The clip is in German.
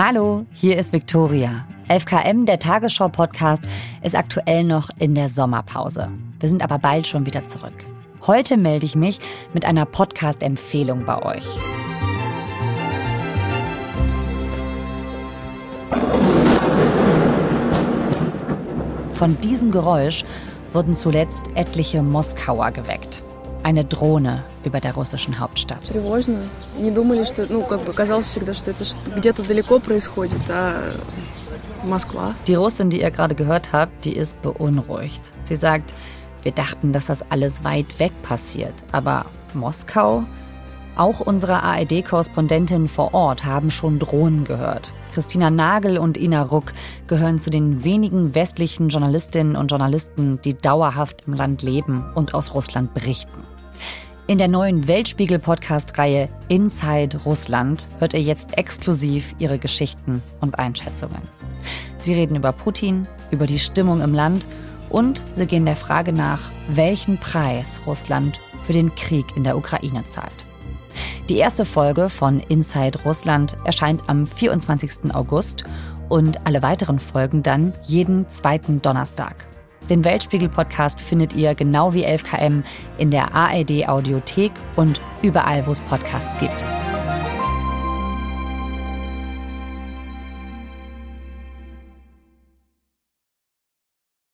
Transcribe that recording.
Hallo, hier ist Viktoria. 11KM, der Tagesschau-Podcast, ist aktuell noch in der Sommerpause. Wir sind aber bald schon wieder zurück. Heute melde ich mich mit einer Podcast-Empfehlung bei euch. Von diesem Geräusch wurden zuletzt etliche Moskauer geweckt eine Drohne über der russischen Hauptstadt. Die Russin, die ihr gerade gehört habt, die ist beunruhigt. Sie sagt, wir dachten, dass das alles weit weg passiert, aber Moskau auch unsere ARD-Korrespondentinnen vor Ort haben schon Drohnen gehört. Christina Nagel und Ina Ruck gehören zu den wenigen westlichen Journalistinnen und Journalisten, die dauerhaft im Land leben und aus Russland berichten. In der neuen Weltspiegel-Podcast-Reihe Inside Russland hört ihr jetzt exklusiv ihre Geschichten und Einschätzungen. Sie reden über Putin, über die Stimmung im Land und sie gehen der Frage nach, welchen Preis Russland für den Krieg in der Ukraine zahlt. Die erste Folge von Inside Russland erscheint am 24. August und alle weiteren Folgen dann jeden zweiten Donnerstag. Den Weltspiegel-Podcast findet ihr genau wie 11KM in der ARD Audiothek und überall, wo es Podcasts gibt.